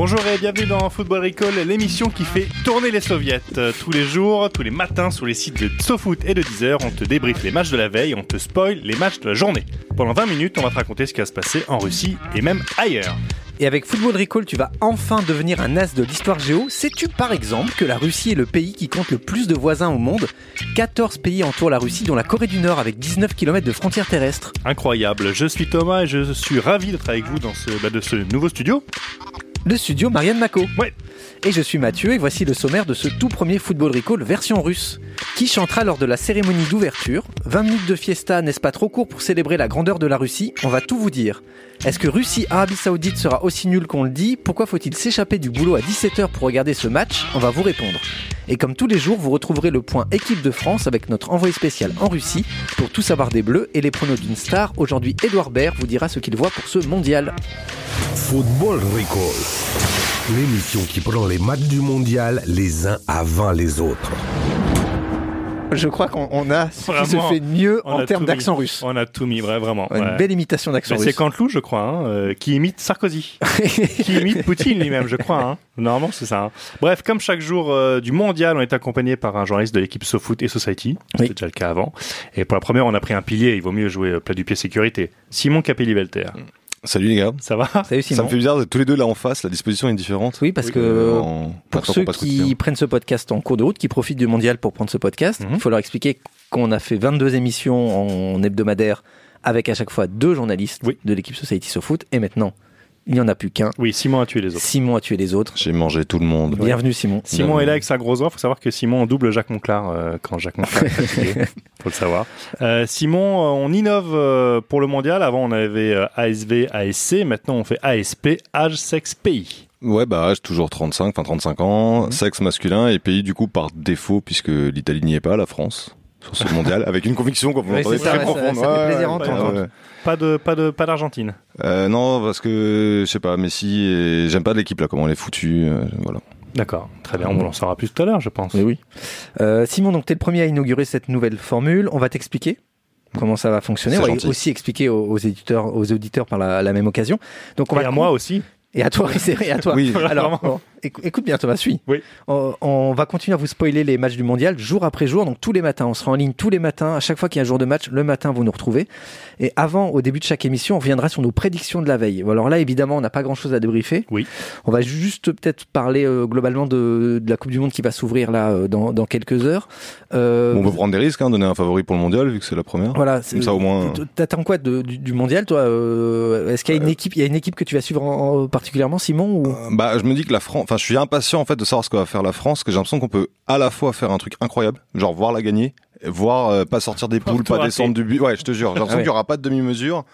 Bonjour et bienvenue dans Football Recall, l'émission qui fait tourner les soviets. Euh, tous les jours, tous les matins, sur les sites de SoFoot et de Deezer, on te débriefe les matchs de la veille, on te spoil les matchs de la journée. Pendant 20 minutes, on va te raconter ce qui va se passer en Russie et même ailleurs. Et avec Football Recall, tu vas enfin devenir un as de l'histoire géo. Sais-tu par exemple que la Russie est le pays qui compte le plus de voisins au monde? 14 pays entourent la Russie, dont la Corée du Nord avec 19 km de frontières terrestres. Incroyable, je suis Thomas et je suis ravi d'être avec vous dans ce, bah, de ce nouveau studio. Le studio Marianne Mako. Ouais. Et je suis Mathieu et voici le sommaire de ce tout premier Football Recall version russe. Qui chantera lors de la cérémonie d'ouverture 20 minutes de fiesta, n'est-ce pas trop court pour célébrer la grandeur de la Russie? On va tout vous dire. Est-ce que Russie-Arabie Saoudite sera aussi nul qu'on le dit? Pourquoi faut-il s'échapper du boulot à 17h pour regarder ce match? On va vous répondre. Et comme tous les jours, vous retrouverez le point équipe de France avec notre envoyé spécial en Russie pour tout savoir des Bleus et les pronos d'une star. Aujourd'hui, Edouard Baird vous dira ce qu'il voit pour ce mondial. Football Recall. L'émission qui prend les matchs du mondial les uns avant les autres. Je crois qu'on on a ce qui se fait de mieux en termes d'accent russe. On a tout mis, vrai, vraiment. Une ouais. belle imitation d'accent Mais russe. c'est Canteloup, je crois, hein, euh, qui imite Sarkozy. qui imite Poutine lui-même, je crois. Hein. Normalement, c'est ça. hein. Bref, comme chaque jour euh, du mondial, on est accompagné par un journaliste de l'équipe SoFoot et Society. C'était Oui. déjà le cas avant. Et pour la première, on a pris un pilier. Il vaut mieux jouer euh, plat du pied sécurité. Simon Capelli-Velter. Salut les gars. Ça va Salut Ça Simon. me fait bizarre d'être tous les deux là en face, la disposition est différente. Oui, parce que Euh, en- pour ceux qui quotidien. prennent ce podcast en cours de route, qui profitent du mondial pour prendre ce podcast, il Mhm. faut leur expliquer qu'on a fait 22 émissions en hebdomadaire avec à chaque fois deux journalistes Oui. de l'équipe Society SoFoot et maintenant il n'y en a plus qu'un. Oui, Simon a tué les autres. Simon a tué les autres. J'ai mangé tout le monde. Bienvenue Simon. Simon Bienvenue. est là avec sa grosse voix. Faut savoir que Simon double Jacques Monclar euh, quand Jacques Monclar est fatigué. Faut le savoir. Euh, Simon, euh, on innove euh, pour le mondial. Avant, on avait euh, ASV, ASC. Maintenant, on fait ASP, âge, sexe, pays. Ouais, bah âge toujours 35, enfin 35 ans, Mhm. sexe masculin et pays du coup par défaut puisque l'Italie n'y est pas, la France sur ce mondial avec une conviction qu'on vous Oui, entendez c'est ça, très ça- profonde. ça fait Ouais, plaisir à ouais. Pas de, pas de, pas d'Argentine. Euh, non, parce que je sais pas, Messi et j'aime pas l'équipe là comment elle est foutue, euh, voilà. D'accord. Très bien. On en saura plus tout à l'heure, je pense. Oui, oui. Euh, Simon, donc tu es le premier à inaugurer cette nouvelle formule. On va t'expliquer comment ça va fonctionner. On va gentil. aussi expliquer aux, aux éditeurs, aux auditeurs par la, la même occasion. Donc on Et va à moi aussi. Et à toi, vrai, à toi. Oui. Alors, écoute bien Thomas, suis. Oui. On, on va continuer à vous spoiler les matchs du mondial jour après jour, donc tous les matins. On sera en ligne tous les matins. À chaque fois qu'il y a un jour de match, le matin, vous nous retrouvez. Et avant, au début de chaque émission, on reviendra sur nos prédictions de la veille. Bon, Alors là, évidemment, on n'a pas grand chose à débriefer. Oui. On va juste peut-être parler euh, globalement de, de la Coupe du Monde qui va s'ouvrir là euh, dans, dans quelques heures. Euh, on peut prendre des risques, hein, donner un favori pour le mondial vu que c'est la première. voilà. Comme ça au moins. T'attends quoi de- du, du mondial, toi euh, Est-ce qu'il y a une équipe, il y a une équipe que tu vas suivre en- en- particulièrement, Simon ou... Euh, Bah, je me dis que la France, enfin, je suis impatient en fait de savoir ce que va faire la France, que j'ai l'impression qu'on peut à la fois faire un truc incroyable, genre voir la gagner, voir euh, pas sortir des poules, pas descendre du but. Ouais, je te jure, j'ai l'impression Ah ouais. qu'il y aura pas de demi-mesure.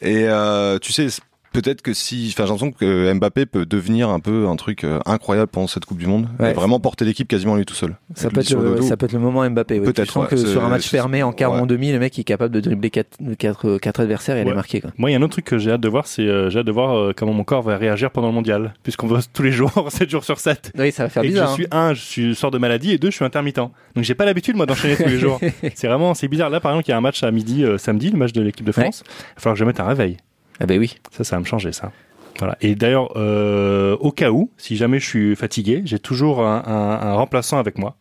Et euh, tu sais, peut-être que si, enfin, j'ai l'impression que Mbappé peut devenir un peu un truc euh, incroyable pendant cette Coupe du Monde, Ouais. et vraiment porter l'équipe quasiment lui tout seul. Ça peut, lui être le le, dos. ça peut être le moment Mbappé. Peut-être, ouais, que sur un match fermé en quart ou ouais. en demi, le mec est capable de dribbler 4 quatre, quatre adversaires et aller marquer. Quoi. Moi, il y a un autre truc que j'ai hâte de voir, c'est euh, j'ai hâte de voir euh, comment mon corps va réagir pendant le mondial, puisqu'on bosse tous les jours, 7 jours sur 7. Oui, ça va faire et bizarre. je suis un, je suis sors de maladie et deux, je suis intermittent. Donc j'ai pas l'habitude moi d'enchaîner tous les jours. C'est vraiment, c'est bizarre. Là, par exemple, il y a un match à midi euh, samedi, le match de l'équipe de France. Il va falloir que je mette un réveil. Ah ben oui. Ça, ça va me changer, ça. Voilà. Et d'ailleurs, euh, au cas où, si jamais je suis fatigué, j'ai toujours un, un- un remplaçant avec moi.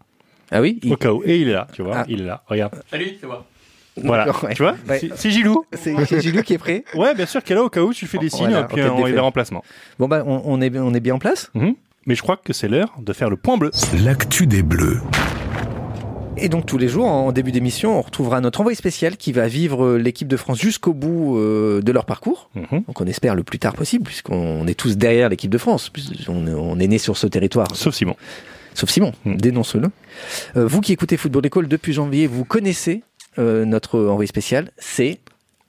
Ah oui. il- Au cas où. Et il est là, tu vois. Ah. Il est là. Regarde. Salut, c'est moi. Voilà. Ouais. Tu vois Ouais. C'est- Gilou. C'est Gilou qui est prêt. Ouais, bien sûr qu'elle est là au cas où tu fais des Oh, signes voilà, et puis on des est remplacements. Bon bah on, on est on est bien en place. Mhm. Mais je crois que c'est l'heure de faire le point bleu. L'actu des Bleus. Et donc tous les jours, en début d'émission, on retrouvera notre envoyé spécial qui va vivre euh, l'équipe de France jusqu'au bout euh, de leur parcours. Mhm. Donc on espère le plus tard possible, puisqu'on est tous derrière l'équipe de France. puisqu'on- On est né sur ce territoire. Sauf Simon. Sauf Simon, Mm. dénonce-le. Euh, vous qui écoutez Football École depuis janvier, vous connaissez euh, notre envoyé spécial, c'est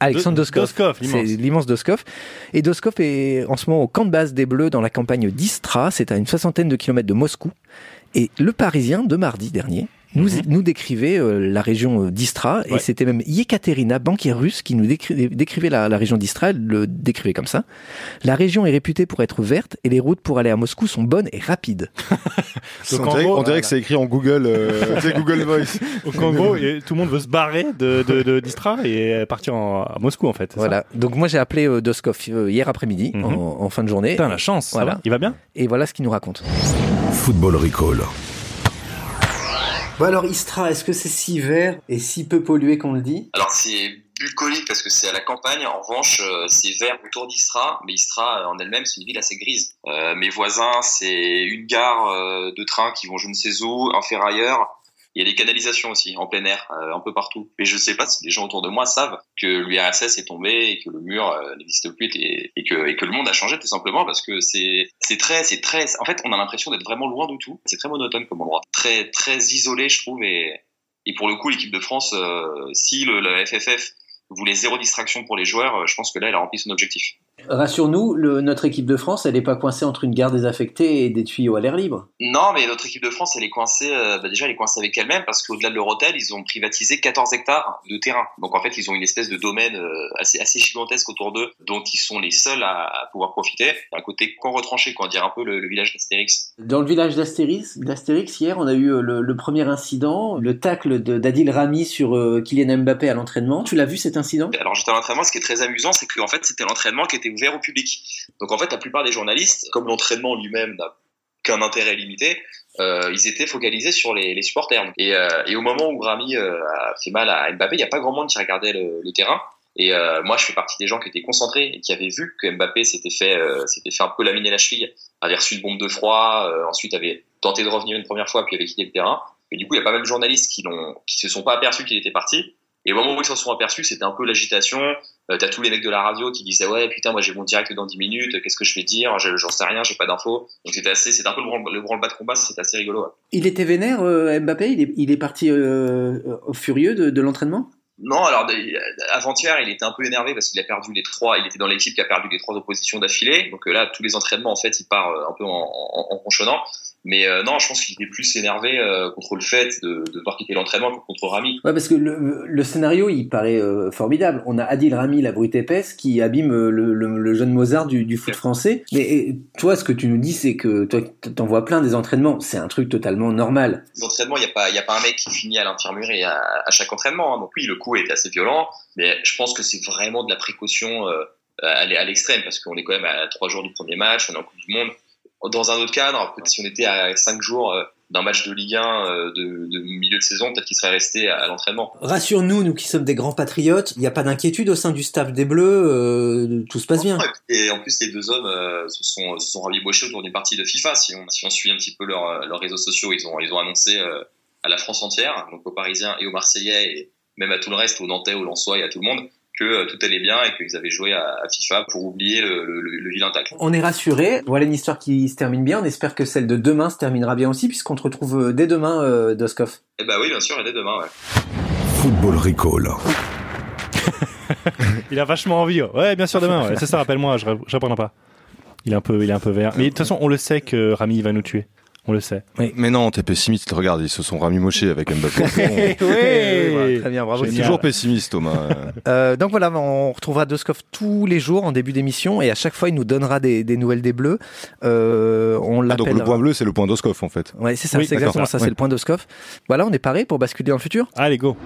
Alexandre Doskov. Doskov, C'est l'immense Doskov. Et Doskov est en ce moment au camp de base des Bleus dans la campagne d'Istra. C'est à une soixantaine de kilomètres de Moscou. Et le Parisien de mardi dernier nous, Mhm. nous décrivait euh, la région euh, d'Istra, et c'était même Yekaterina, banquière russe, qui nous décri- décrivait la, la région d'Istra, elle le décrivait comme ça. La région est réputée pour être verte, et les routes pour aller à Moscou sont bonnes et rapides. Donc, on en dirait, gros, on dirait que c'est écrit en Google, euh, Google Voice. Donc en gros, et tout le monde veut se barrer de, de, de d'Istra et partir en- à Moscou en fait. ça Voilà. Donc moi j'ai appelé euh, Doskov euh, hier après-midi, Mhm. en, en fin de journée, Putain, la chance. ça Voilà. va Il va bien? Et voilà ce qu'il nous raconte. Football Recall. Bon alors Istra, est-ce que c'est si vert et si peu pollué qu'on le dit Alors c'est bucolique parce que c'est à la campagne. En revanche, euh, c'est vert autour d'Istra, mais Istra euh, en elle-même c'est une ville assez grise. Euh, mes voisins, c'est une gare de train qui vont je ne sais où, un ferrailleur. Il y a des canalisations aussi en plein air, euh, un peu partout. Mais je sais pas si les gens autour de moi savent que l'URSS est tombé et que le mur euh, n'existe plus et, et que et que le monde a changé tout simplement parce que c'est c'est très c'est très en fait on a l'impression d'être vraiment loin de tout. C'est très monotone comme endroit, très très isolé je trouve et et pour le coup, l'équipe de France, euh, si le, la FFF voulait zéro distraction pour les joueurs, euh, je pense que là, elle a rempli son objectif. Rassure-nous, notre équipe de France, elle n'est pas coincée entre une gare désaffectée et des tuyaux à l'air libre. Non, mais notre équipe de France, elle est coincée. euh, bah déjà, elle est coincée avec elle-même parce qu'au-delà de leur hôtel, ils ont privatisé 14 hectares de terrain. Donc en fait, ils ont une espèce de domaine euh, assez assez gigantesque autour d'eux, dont ils sont les seuls à, à pouvoir profiter. Un côté con retranché, quoi, dirait un peu le, le village d'Astérix. Dans le village d'Astérix, d'Astérix hier, on a eu euh, le, le premier incident, le tacle de- d'Adil Rami sur euh, Kylian Mbappé à l'entraînement. Tu l'as vu cet incident? Alors j'étais à l'entraînement, ce qui est très amusant, c'est qu'en fait c'était l'entraînement qui était ouvert au public. Donc en fait la plupart des journalistes, comme l'entraînement lui-même n'a qu'un intérêt limité, euh, ils étaient focalisés sur les, supporters. Et, euh, et au moment où Rami euh, a fait mal à Mbappé, il n'y a pas grand monde qui regardait le, terrain. Et moi, je fais partie des gens qui étaient concentrés et qui avaient vu que Mbappé s'était fait, s'était fait un peu laminer la cheville, avait reçu une bombe de froid, ensuite avait tenté de revenir une première fois, puis avait quitté le terrain. Et du coup, il y a pas mal de journalistes qui l'ont, qui se sont pas aperçus qu'il était parti. Et au moment où ils s'en sont aperçus, c'était un peu l'agitation. Euh, T'as tous les mecs de la radio qui disaient ouais putain moi j'ai mon direct dans 10 minutes, qu'est-ce que je vais dire? Je- J'en sais rien, j'ai pas d'infos. Donc c'était assez, c'était un peu le branle, le branle-bas de combat, c'était assez rigolo. Il était vénère, euh, Mbappé? Il est, il est parti euh, furieux de, de l'entraînement? Non, alors avant-hier, il était un peu énervé parce qu'il a perdu les trois. Il était dans l'équipe qui a perdu les trois oppositions d'affilée. Donc euh, là, tous les entraînements, en fait, il part euh, un peu en, en, en ronchonnant. Mais euh, non, je pense qu'il était plus énervé euh, contre le fait de, de devoir quitter l'entraînement que contre Rami. Ouais, parce que le, le scénario, il paraît euh, formidable. On a Adil Rami, la brute épaisse, qui abîme le, le, le jeune Mozart du, du foot français. Mais et, toi, ce que tu nous dis, c'est que toi, t'en vois plein des entraînements. C'est un truc totalement normal. Les entraînements, il n'y a pas, y a pas un mec qui finit à l'infirmerie à, à chaque entraînement. hein. Donc oui, le coup était assez violent, mais je pense que c'est vraiment de la précaution euh, à l'e- à l'extrême parce qu'on est quand même à trois jours du premier match, on est en Coupe du Monde. Dans un autre cadre, si on était à cinq jours euh, d'un match de Ligue 1 euh, de, de milieu de saison, peut-être qu'il serait resté à, à l'entraînement. Rassure-nous, nous qui sommes des grands patriotes, il n'y a pas d'inquiétude au sein du staff des Bleus, euh, tout se passe bien. Et en plus, les deux hommes euh, se sont se sont rabibochés autour d'une partie de FIFA. Si on, si on suit un petit peu leur- leurs réseaux sociaux, ils ont ils ont annoncé euh, à la France entière, donc aux Parisiens et aux Marseillais, et même à tout le reste, aux Nantais, aux Lensois et à tout le monde, que euh, tout allait bien et qu'ils avaient joué à, à FIFA pour oublier le, le, le- le vilain tacle. On est rassuré. Voilà une histoire qui se termine bien. On espère que celle de demain se terminera bien aussi, puisqu'on te retrouve euh, dès demain, euh, Doskov. Eh ben oui, bien sûr, et dès demain. Ouais. Football Recall. Il a vachement envie. ouais. Ouais, bien sûr demain. Ouais. C'est ça, rappelle-moi, je, je répondrai pas. Il est un peu, il est un peu vert. Mais de toute façon, on le sait que Rami va nous tuer. On le sait. Mais non, t'es pessimiste. Regarde, ils se sont ramimochés avec Mbappé. Bon. ouais. Très bien, bravo. Toujours pessimiste, Thomas. Euh, donc voilà, on retrouvera Doskov tous les jours en début d'émission et à chaque fois il nous donnera des, des nouvelles des Bleus. Euh, on Ah, l'appelle. donc le point bleu, c'est le point d'Oscoff, en fait. Ouais, c'est ça, Oui, c'est exactement ça, Ouais. c'est le point Doskov. Voilà, on est paré pour basculer dans le futur. Allez, go.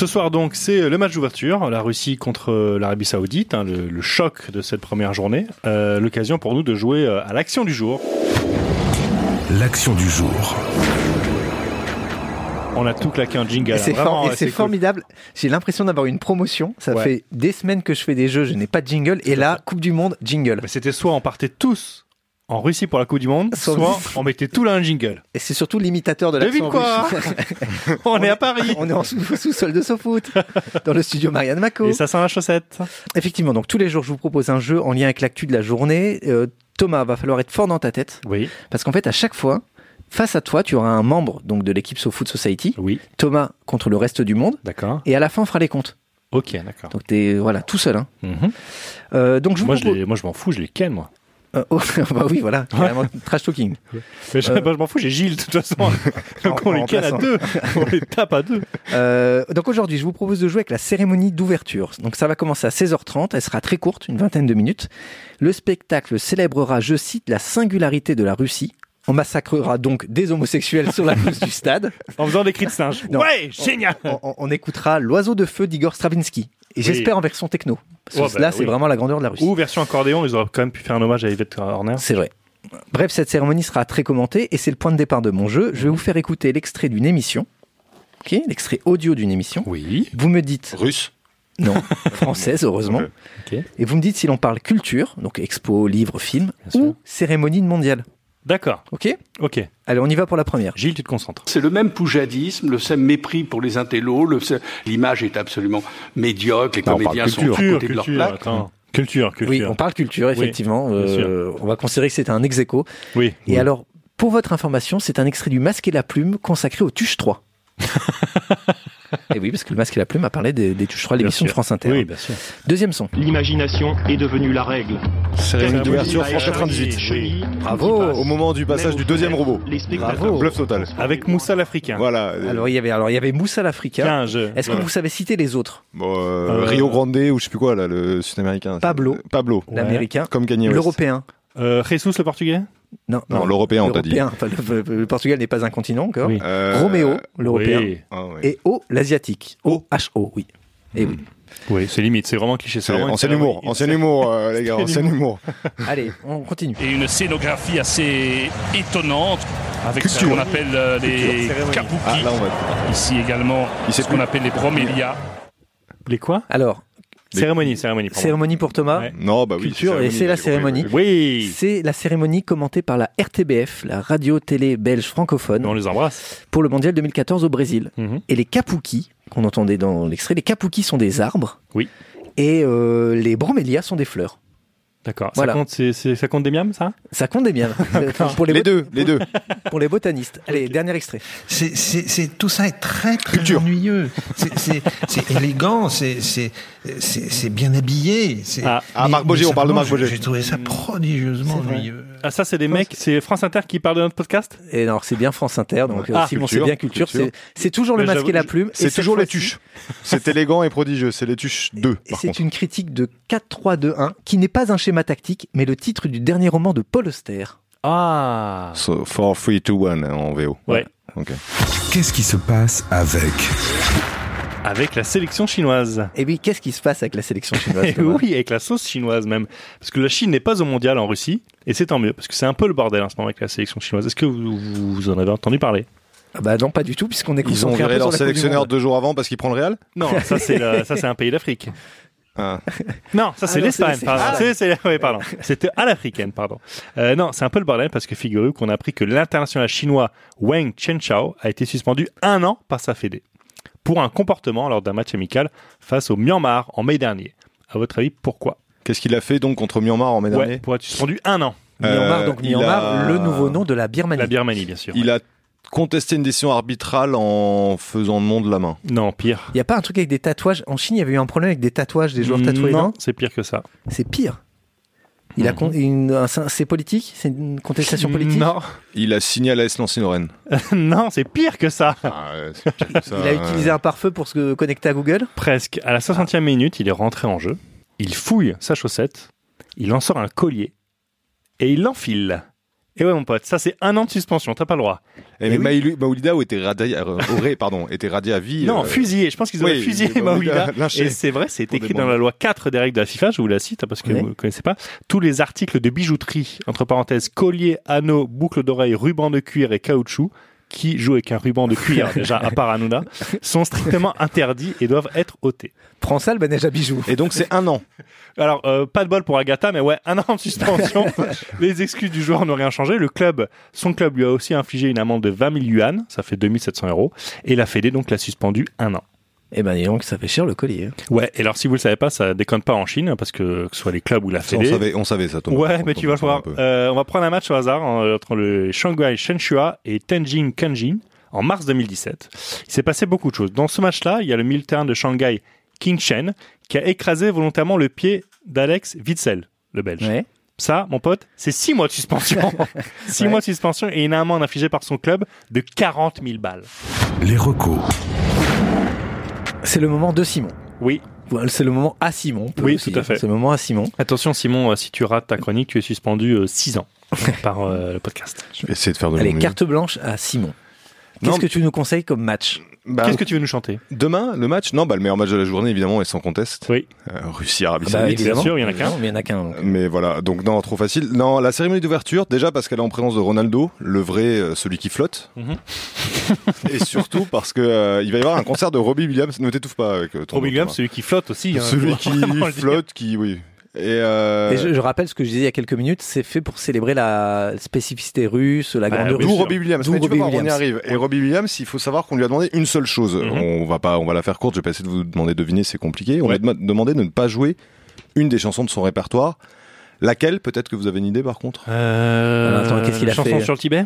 Ce soir donc, c'est le match d'ouverture, la Russie contre euh, l'Arabie Saoudite, hein, le, le choc de cette première journée. Euh, L'occasion pour nous de jouer euh, à l'action du jour. L'action du jour. On a tout claqué en jingle. C'est hein, for- c'est cool. formidable. J'ai l'impression d'avoir une promotion. Ça Ouais. fait des semaines que je fais des jeux, je n'ai pas de jingle. Et là, Coupe du Monde, jingle. C'était soit on partait tous en Russie pour la Coupe du Monde, Soit- on mettait tout là un jingle. Et c'est surtout l'imitateur de l'accent Devine quoi. On est à Paris On est en sous- sous-sol de SoFoot, dans le studio Marianne Mako. Et ça sent la chaussette. Effectivement, donc tous les jours, je vous propose un jeu en lien avec l'actu de la journée. Euh, Thomas, va falloir être fort dans ta tête, Oui, parce qu'en fait, à chaque fois, face à toi, tu auras un membre donc de l'équipe SoFoot Society, oui, Thomas contre le reste du monde, d'accord. et à la fin, on fera les comptes. Ok, d'accord. Donc t'es voilà tout seul. Hein. Mhm. Euh, donc je Moi, je propose- les- moi, je m'en fous, je les ken, moi. Euh, oh, bah oui, voilà, carrément, trash talking. Mais je, Euh. je m'en fous, j'ai Gilles, de toute façon. Donc on les ken à deux. On les tape à deux. Euh, donc aujourd'hui, je vous propose de jouer avec la cérémonie d'ouverture. Donc ça va commencer à 16h30, elle sera très courte, une vingtaine de minutes. Le spectacle célébrera, je cite, la singularité de la Russie. On massacrera donc des homosexuels sur la pelouse du stade. En faisant des cris de singe. Non. Ouais, génial. On, on- on écoutera L'oiseau de feu d'Igor Stravinsky. Et j'espère en version techno. Parce que Ouais, bah là, c'est oui. vraiment la grandeur de la Russie. Ou version accordéon, ils auraient quand même pu faire un hommage à Yvette Horner. C'est vrai. Bref, cette cérémonie sera très commentée et c'est le point de départ de mon jeu. Je vais vous faire écouter l'extrait d'une émission. Ok, l'extrait audio d'une émission. Oui. Vous me dites Russe. non, française heureusement. Et vous me dites si l'on parle culture, donc expo, livre, film, Bien sûr. ou cérémonie mondiale. D'accord. Ok Ok. Allez, on y va pour la première. Gilles, tu te concentres. C'est le même poujadisme, le même mépris pour les intellos. le- L'image est absolument médiocre. Les Non, on parle comédiens sont culture. à côté de leur plaque. attends. Culture, culture. Oui, on parle culture, effectivement. Euh, on va considérer que c'est un ex aequo. Oui. Et alors, pour votre information, c'est un extrait du Masque et la Plume consacré au Tuche 3. et oui, parce que le Masque et la Plume a parlé des, des Tuche 3, Bien l'émission de. France Inter. Oui, bien sûr. Deuxième son. L'imagination est devenue la règle. Cérémonie d'ouverture, Cérémonie France 98. chenille, Bravo. Au moment du passage du deuxième robot. Les spectateurs Bravo. Bluff total. Avec Moussa l'Africain. Voilà. Alors, il y avait, alors, il y avait Moussa l'Africain. 15. Est-ce que Voilà. vous savez citer les autres Bon, euh, Euh, Rio Grande ou je sais plus quoi là, le sud-américain. Pablo. Pablo. L'américain Comme Kanye. L'européen Euh, Jesus le portugais? Non, Non, l'européen, on t'a dit. le, Portugal n'est pas un continent encore. Oui. Euh, Roméo, l'européen. Oui. ah. Et O, l'asiatique. O, H-O, oui. Et oui. Oui, c'est limite, c'est vraiment cliché. C'est ancien humour, ancien humour, euh, les gars, Ancien humour. Allez, on continue. et une scénographie assez étonnante avec ce Culture. qu'on appelle euh, les kabuki. Ah, là, on va. Ici également Il sait ce qu'on appelle les bromélias. Les quoi? Alors, Cérémonie, cérémonie. pardon. cérémonie pour Thomas. Ouais. Non, bah oui. Culture, et c'est la cérémonie. oui. C'est la cérémonie commentée par la RTBF, la radio-télé belge francophone, On les embrasse. pour le mondial 2014 au Brésil. Mhm. Et les kapuki, qu'on entendait dans l'extrait, les kapuki sont des arbres. Oui. Et euh, les bromélias sont des fleurs. D'accord. Voilà. Ça, compte, c'est- c'est- ça compte des miams, ça? Ça compte des. Enfin, pour les, deux, les deux. Pour les botanistes. Allez, dernier extrait. C'est, c'est, c'est- tout ça est très, très Culture. ennuyeux. C'est, élégant, c'est, c'est, bien habillé. Ah. Ah, Marc Boger, on parle de Marc Boger. J'ai trouvé ça prodigieusement C'est vrai. ennuyeux. Ah, ça, c'est des mecs, c'est France Inter qui parle de notre podcast? Et alors, c'est bien France Inter, donc euh, Ah, Simon, c'est bien culture. culture. C'est, toujours le masque et la plume. C'est toujours les tuches. C'est élégant et prodigieux. C'est les tuches 2, Et par c'est une critique de 4-3-2-1 qui n'est pas un schéma tactique, mais le titre du dernier roman de Paul Auster. Ah. So, 4, 3, 2, 1 en VO. Ouais. Ok. Qu'est-ce qui se passe avec Avec la sélection chinoise. Et oui, qu'est-ce qui se passe avec la sélection chinoise Eh oui, avec la sauce chinoise même. Parce que la Chine n'est pas au mondial en Russie, et c'est tant mieux, parce que c'est un peu le bordel en ce moment avec la sélection chinoise. Est-ce que vous, vous- vous en avez entendu parler? Ah Bah non, pas du tout, puisqu'on est Ils ont viré leur sélectionneur deux jours avant parce qu'il prend le Real? Non, ça c'est la- ça c'est un pays d'Afrique. Ah. Non, ça c'est Ah l'Espagne, pardon. ah. Pardon. C'était à l'africaine, pardon. Euh, non, c'est un peu le bordel parce que figurez-vous qu'on a appris que l'international chinois Wang Chenchao a été suspendu un an par sa fédé pour un comportement lors d'un match amical face au Myanmar en mai dernier. À votre avis, pourquoi? Qu'est-ce qu'il a fait donc contre Myanmar en mai Ouais, dernier? pour être suspendu un an. Myanmar, Euh, donc il Myanmar, a- le nouveau nom de la Birmanie. La Birmanie, bien sûr. Il a contesté une décision arbitrale en faisant le nom de la main. Non, pire. Il n'y a pas un truc avec des tatouages? En Chine, il y avait eu un problème avec des tatouages des joueurs tatoués, Non, c'est pire que ça. C'est pire. Il a con- une, un- c'est politique? C'est une contestation politique? Non, Il a signé à l'AS Nancy-Lorraine. non, c'est pire que ça. Ah, ouais, c'est pire que ça, Il a utilisé un pare-feu pour se connecter à Google? Presque. À la 60e minute, il est rentré en jeu. Il fouille sa chaussette. Il en sort un collier. Et il l'enfile. Et ouais, mon pote, ça c'est un an de suspension, t'as pas le droit. Et mais Maïlu- Maoulida était radié, euh, aurait, pardon, était radié à vie. Non, euh, fusillé. Je pense qu'ils auraient oui, fusillé mais Maoulida. Et c'est vrai, c'est écrit dans la loi 4 des règles de la FIFA, je vous la cite hein, parce que Oui. vous ne connaissez pas. Tous les articles de bijouterie, entre parenthèses, collier, anneaux, boucles d'oreilles, ruban de cuir et caoutchouc, qui jouent avec un ruban de cuir, déjà à part Hanouna, sont strictement interdits et doivent être ôtés. Prends ça, le manège à bijoux. Et donc c'est un an. Alors, euh, pas de bol pour Agatha, mais ouais, un an de suspension. Les excuses du joueur n'ont rien changé. Le club, son club lui a aussi infligé une amende de 20 000 yuan, ça fait 2700 euros, et la Fédé donc l'a suspendu un an. Eh ben, dis donc, ça fait cher le collier. Ouais, et alors si vous le savez pas, ça déconne pas en Chine, parce que que ce soit les clubs ou la Ça, on Fédé. savait, on savait ça. Thomas. Ouais, mais tu vas voir. Euh, on va prendre un match au hasard en- entre le Shanghai Shenhua et Tenjin Kanjin en mars 2017. Il s'est passé beaucoup de choses. Dans ce match-là, il y a le milieu de terrain de Shanghai King Chen, qui a écrasé volontairement le pied d'Alex Witzel, le Belge. Ouais. Ça, mon pote, c'est 6 mois de suspension. 6 Ouais. mois de suspension et une amende infligée par son club de 40 000 balles. Les recos. C'est le moment de Simon. Oui. Voilà, C'est le moment à Simon. Oui, aussi tout à fait. C'est le moment à Simon. Attention, Simon, euh, si tu rates ta chronique, tu es suspendu 6 ans par euh, le podcast. Je vais essayer de faire de Allez, mon mieux. carte blanche à Simon. Qu'est-ce que tu nous conseilles comme match Bah, Qu'est-ce que tu veux nous chanter Demain, le match Non, bah, le meilleur match de la journée, évidemment, est sans conteste. Oui. Euh, Russie, Arabie Ah bah, Saoudite. bien sûr, il y en a qu'un. Il y en a qu'un. Mais voilà, donc non, trop facile. Non, la cérémonie d'ouverture, déjà parce qu'elle est en présence de Ronaldo, le vrai, euh, celui qui flotte. Mhm. Et surtout parce que euh, il va y avoir un concert de Robbie Williams. Ne t'étouffe pas avec euh, ton Robbie Williams, celui qui flotte aussi. hein, celui qui flotte, qui oui. Et, euh, Et je, je rappelle ce que je disais il y a quelques minutes, c'est fait pour célébrer la spécificité russe, la Bah, grandeur D'où. Robbie Williams. D'où Mais tu Robbie vois, on y Williams. arrive. Et Robbie Williams, il faut savoir qu'on lui a demandé une seule chose. Mhm. On va pas, on va la faire courte. Je vais pas essayer de vous demander de deviner, c'est compliqué. On Ouais. lui a dem- demandé de ne pas jouer une des chansons de son répertoire. Laquelle Peut-être que vous avez une idée par contre? Euh, Alors, attends, qu'est-ce qu'il a chanson fait? sur le Tibet?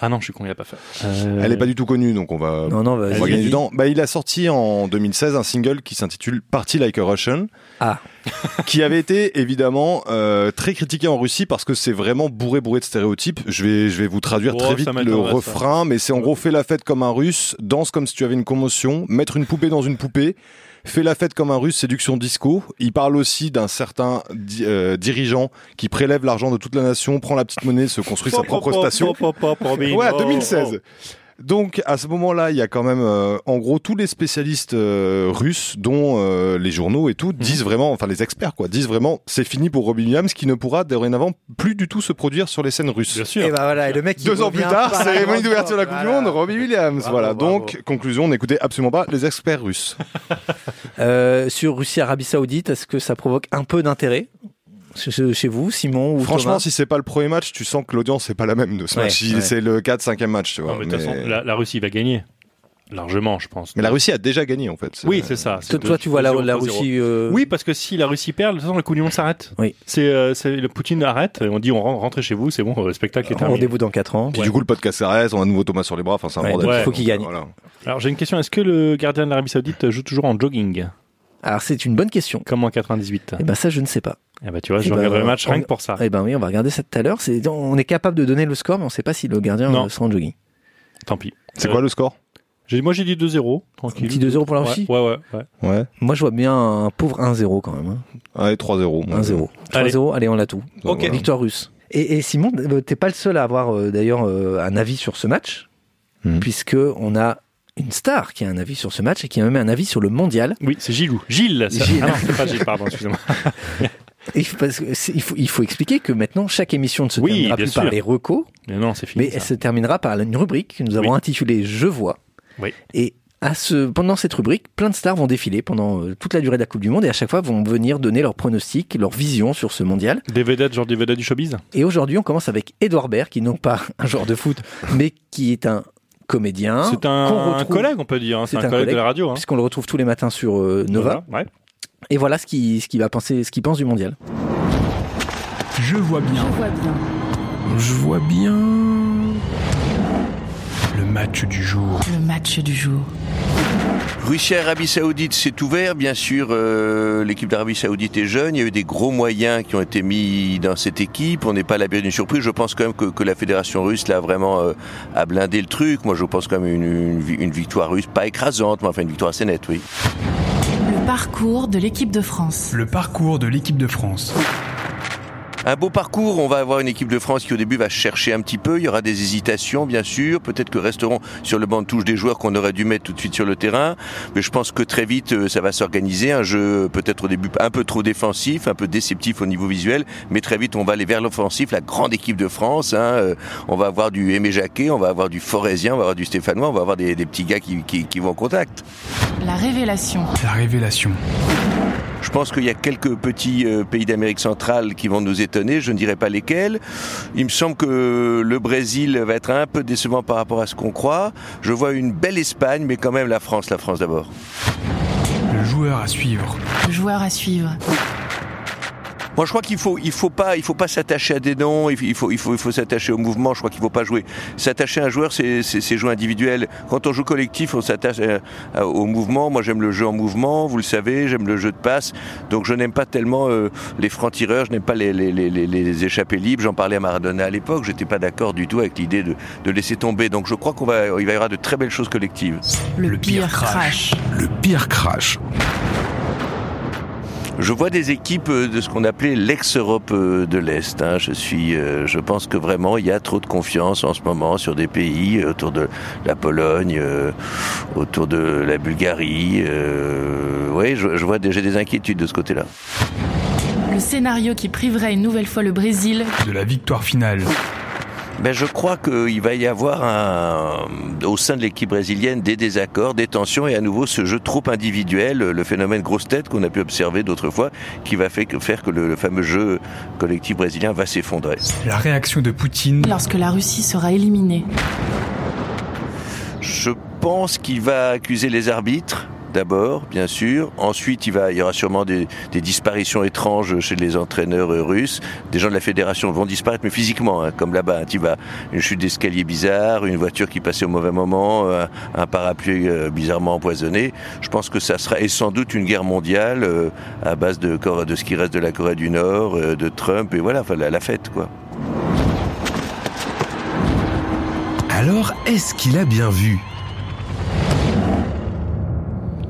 Ah non, je suis con, il a pas fait. Euh, Elle est pas du tout connue, donc on va. Non, non, On vas-y. va gagner du temps. Bah, il a sorti en 2016 un single qui s'intitule Party Like a Russian, Ah, qui avait été évidemment euh, très critiqué en Russie parce que c'est vraiment bourré bourré de stéréotypes. Je vais je vais vous traduire Oh, très vite le ça. refrain, mais c'est en gros fais la fête comme un Russe, danse comme si tu avais une commotion, mettre une poupée dans une poupée. Fais la fête comme un russe, séduction disco. Il parle aussi d'un certain di- euh, dirigeant qui prélève l'argent de toute la nation, prend la petite monnaie, se construit sa propre station. Ouais, 2016. Donc à ce moment-là, il y a quand même, euh, en gros, tous les spécialistes euh, russes, dont euh, les journaux et tout, Mhm. disent vraiment, enfin les experts quoi, disent vraiment, c'est fini pour Robbie Williams, qui ne pourra dorénavant plus du tout se produire sur les scènes russes. Bien sûr. et bah voilà, et le mec Deux ans plus tard, cérémonie d'ouverture de la. Coupe du Monde, Robbie Williams. Bravo, voilà. bravo. Donc conclusion, n'écoutez absolument pas les experts russes. Euh, sur Russie-Arabie Saoudite, est-ce que ça provoque un peu d'intérêt chez, vous, Simon ou Franchement, Thomas si c'est pas le premier match, tu sens que l'audience c'est pas la même de ce Ouais, match. ouais. C'est le 4-5e match, tu vois. Non, mais de toute Mais- façon, la, la Russie va gagner. Largement, je pense. mais la Russie a déjà gagné en fait. Oui, c'est ça. Toi, toi, tu vois la, 2-0, la 2-0. Russie. euh, Oui, parce que si la Russie perd, de toute façon, le coup du monde s'arrête. Oui. C'est, euh, c'est le Poutine arrête. et On dit on rentre, rentrez chez vous, c'est bon, le spectacle est terminé. Rendez-vous dans 4 ans. Puis Ouais. du coup, le podcast s'arrête, on a un nouveau Thomas sur les bras. Enfin, c'est un Ouais, bordel. il faut qu'il gagne. Voilà. Alors j'ai une question. Est-ce que le gardien de l'Arabie Saoudite joue toujours en jogging, Alors c'est une bonne question. comme en 98 Et ben ça, je ne sais pas. Eh ben tu vois, Eh je ben, regarderai le match rien que pour ça. Eh ben oui, on va regarder ça tout à l'heure. C'est, on est capable de donner le score, mais on ne sait pas si le gardien Non. euh, sera en jogging. Tant pis. C'est Euh, quoi le score? j'ai- Moi j'ai dit 2-0, tranquille. Un petit 2-0 pour la Ouais, Russie? Ouais, ouais, ouais. Ouais. Moi, je vois bien un pauvre 1-0 quand même. hein. Allez, 3-0. 1-0. 3-0, allez, on l'a tout. Donc, voilà. Victoire russe. Et, et Simon, euh, t'es pas le seul à avoir euh, d'ailleurs un avis sur ce match, Mhm. puisque on a une star qui a un avis sur ce match et qui a même un avis sur le mondial. Oui, c'est Gilou. Gilles. ça- Gilles. Ah non, c'est pas Gilles, pardon, excusez-moi. Il faut- parce que c'est- il, faut, il faut expliquer que maintenant chaque émission ne se Oui, terminera plus par les recos, Mais non, c'est fini. mais elle se terminera par une rubrique que nous avons Oui. intitulée Je vois. Oui. Et à ce, pendant cette rubrique, plein de stars vont défiler pendant euh, toute la durée de la Coupe du Monde et à chaque fois vont venir donner leurs pronostics, leur vision sur ce mondial. Des vedettes, genre des vedettes du showbiz? Et aujourd'hui, on commence avec Edouard Baird, qui non pas un joueur de foot, mais qui est un comédien. C'est un, un collègue, on peut dire. hein, C'est un, collègue de la radio. Hein. Puisqu'on le retrouve tous les matins sur euh, Nova. Ouais. Et voilà ce qu'il ce qu'il va penser, ce qu'il pense du mondial. Je vois bien. Je vois bien. Le match du jour. Le match du jour. Russie-Arabie Saoudite, c'est ouvert, bien sûr. euh, L'équipe d'Arabie Saoudite est jeune. Il y a eu des gros moyens qui ont été mis dans cette équipe. On n'est pas à l'abri d'une surprise. Je pense quand même que, que la fédération russe là vraiment euh, a blindé le truc. Moi, je pense quand même une, une victoire russe, pas écrasante, mais enfin une victoire assez nette, oui. Le parcours de l'équipe de France. Un beau parcours, on va avoir une équipe de France qui au début va chercher un petit peu, il y aura des hésitations bien sûr, peut-être que resteront sur le banc de touche des joueurs qu'on aurait dû mettre tout de suite sur le terrain, mais je pense que très vite euh, ça va s'organiser, un jeu peut-être au début un peu trop défensif, un peu déceptif au niveau visuel, mais très vite on va aller vers l'offensif, la grande équipe de France, hein, euh, on va avoir du Aimé Jacquet, on va avoir du Forésien, on va avoir du Stéphanois, on va avoir des, des petits gars qui, qui, qui vont en contact. La révélation. La révélation. Je pense qu'il y a quelques petits euh, pays d'Amérique centrale qui vont nous étonner, je ne dirais pas lesquels. Il me semble que le Brésil va être un peu décevant par rapport à ce qu'on croit. Je vois une belle Espagne, mais quand même la France, la France d'abord. Le joueur à suivre. Le joueur à suivre. Moi, je crois qu'il faut, il faut pas, il faut pas s'attacher à des noms. Il faut, il faut, il faut s'attacher au mouvement. Je crois qu'il faut pas jouer. S'attacher à un joueur, c'est, c'est, jouer individuel. Quand on joue collectif, on s'attache au mouvement. Moi, j'aime le jeu en mouvement. Vous le savez, j'aime le jeu de passe. Donc, je n'aime pas tellement euh, les francs-tireurs. Je n'aime pas les, les, les, les échappées libres. J'en parlais à Maradona à l'époque. J'étais pas d'accord du tout avec l'idée de, de laisser tomber. Donc, je crois qu'on va, il va y avoir de très belles choses collectives. Le, le pire, pire crash. Le pire crash. Je vois des équipes euh, de ce qu'on appelait l'ex-Europe euh, de l'Est. Hein. Je suis, euh, je pense que vraiment il y a trop de confiance en ce moment sur des pays autour de la Pologne, autour de la Bulgarie. oui, je, je vois j'ai des inquiétudes de ce côté-là. Le scénario qui priverait une nouvelle fois le Brésil de la victoire finale ben, je crois qu'il va y avoir un, au sein de l'équipe brésilienne des désaccords, des tensions et à nouveau ce jeu trop individuel, le phénomène grosse tête qu'on a pu observer d'autres fois, qui va faire que le, le fameux jeu collectif brésilien va s'effondrer. La réaction de Poutine lorsque la Russie sera éliminée. Je pense qu'il va accuser les arbitres d'abord, bien sûr. Ensuite, il, y aura sûrement des, disparitions étranges chez les entraîneurs russes. Des gens de la fédération vont disparaître, mais physiquement, hein, comme là-bas. Vas une chute d'escalier bizarre, une voiture qui passait au mauvais moment, un, un parapluie euh, bizarrement empoisonné. Je pense que ça sera sans doute une guerre mondiale euh, à base de, ce qui reste de la Corée du Nord, euh, de Trump et voilà, la, la fête, quoi. Alors, est-ce qu'il a bien vu?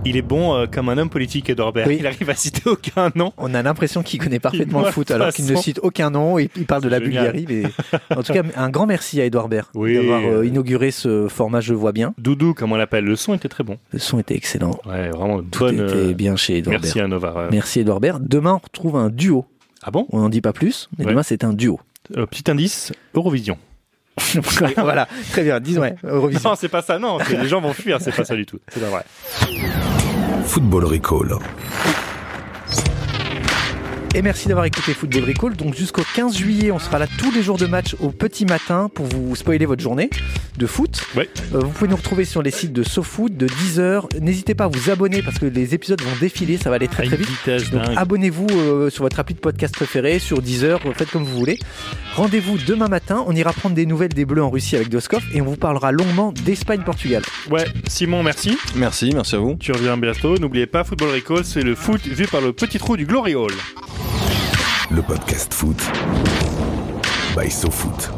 Il est bon euh, comme un homme politique, Edouard Baird. Oui. Il arrive à citer aucun nom. On a l'impression qu'il connaît parfaitement Il- le foot alors qu'il ne cite aucun nom et il parle de la génial. Bulgarie. Mais... En tout cas, un grand merci à Edouard Baird Oui. d'avoir euh, inauguré ce format Je vois bien. Doudou, comme on l'appelle, le son était très bon. Le son était excellent. Ouais, vraiment Tout bonne. était euh, bien chez Edouard Merci Baird. à Nova. Merci Edouard Baird. Demain, on retrouve un duo. Ah bon? On n'en dit pas plus, mais Ouais. demain, c'est un duo. Euh, Petit indice, Eurovision. voilà, très bien. Disons, ouais, Eurovision. Non, c'est pas ça, non. Les gens vont fuir, c'est pas ça du tout. C'est pas vrai. Football Recall. Et merci d'avoir écouté Football Recall. Donc jusqu'au 15 juillet, on sera là tous les jours de match au petit matin pour vous spoiler votre journée de foot. Ouais. Euh, vous pouvez nous retrouver sur les sites de SoFoot, de Deezer. N'hésitez pas à vous abonner parce que les épisodes vont défiler, ça va aller très très vite. vitesse Donc abonnez-vous euh, sur votre appli de podcast préféré, sur Deezer, faites comme vous voulez. Rendez-vous demain matin, on ira prendre des nouvelles des Bleus en Russie avec Doskov et on vous parlera longuement d'Espagne-Portugal. Ouais, Simon, merci. Merci, merci à vous. Tu reviens bientôt. N'oubliez pas, Football Recall, c'est le foot vu par le petit trou du Glory Hall. Le podcast foot. By SoFoot.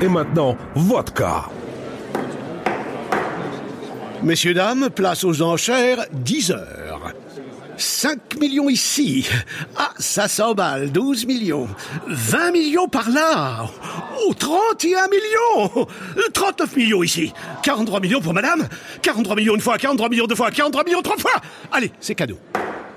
Et maintenant, vodka. Messieurs, dames, place aux enchères, 10 heures. 5 millions ici. Ah, ça s'emballe, 12 millions. 20 millions par là. Oh, 31 millions. 39 millions ici. 43 millions pour madame. 43 millions une fois, 43 millions deux fois, 43 millions trois fois. Allez, c'est cadeau.